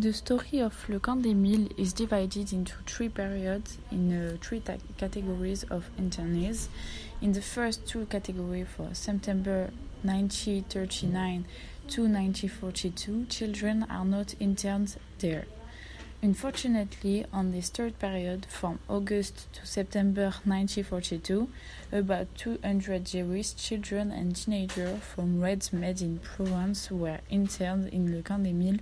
The story of Le Camp des Milles is divided into three periods in uh, three categories of internees. In the first two categories, for September 1939 to 1942, children are not interned there. Unfortunately, on this third period, from August to September 1942, about 200 Jewish children and teenagers from Reds Med in Provence were interned in Le Camp des Milles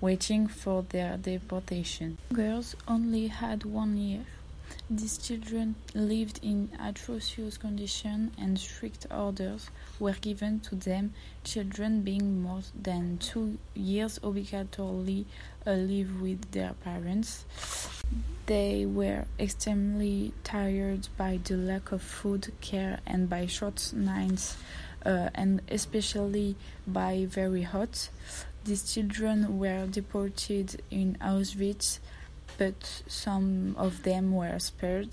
waiting for their deportation. Girls only had one year. These children lived in atrocious conditions and strict orders were given to them, children being more than two years obligatorily live with their parents. They were extremely tired by the lack of food, care, and by short nights, uh, and especially by very hot. These children were deported in Auschwitz, but some of them were spared.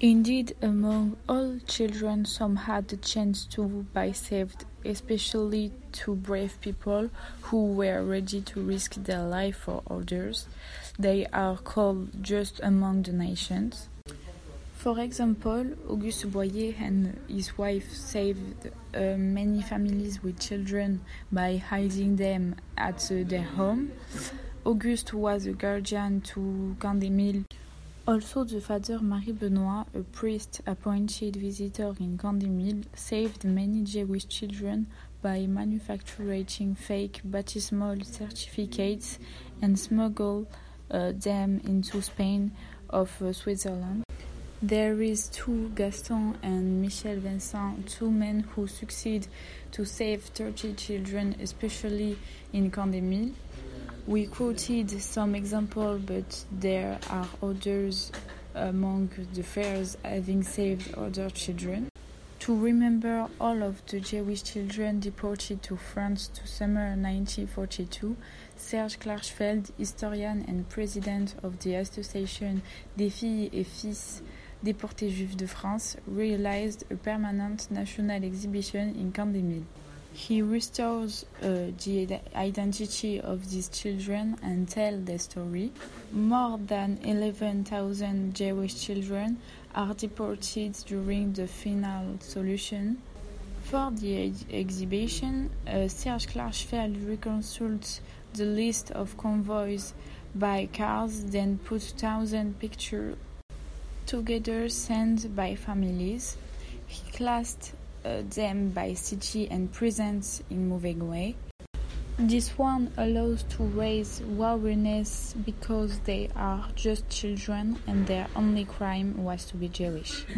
Indeed, among all children, some had the chance to be saved, especially to brave people who were ready to risk their life for others. They are called just among the nations. For example, Auguste Boyer and his wife saved uh, many families with children by hiding them at uh, their home. Auguste was a guardian to Milles. Also, the father Marie Benoit, a priest appointed visitor in Milles, saved many Jewish children by manufacturing fake baptismal certificates and smuggled uh, them into Spain of uh, Switzerland. There is two Gaston and Michel Vincent, two men who succeed to save 30 children, especially in des We quoted some examples, but there are others among the fairs having saved other children. To remember all of the Jewish children deported to France to summer 1942, Serge Klarsfeld, historian and president of the Association des filles et fils déportés juifs de France, realized a permanent national exhibition in Milles. He restores uh, the identity of these children and tells their story. More than 11,000 Jewish children are deported during the final solution. For the ex- exhibition, uh, Serge Klarsfeld reconstructs the list of convoys by cars, then puts thousand pictures together sent by families. He classed uh, them by city and presents in moving way. This one allows to raise awareness because they are just children and their only crime was to be Jewish.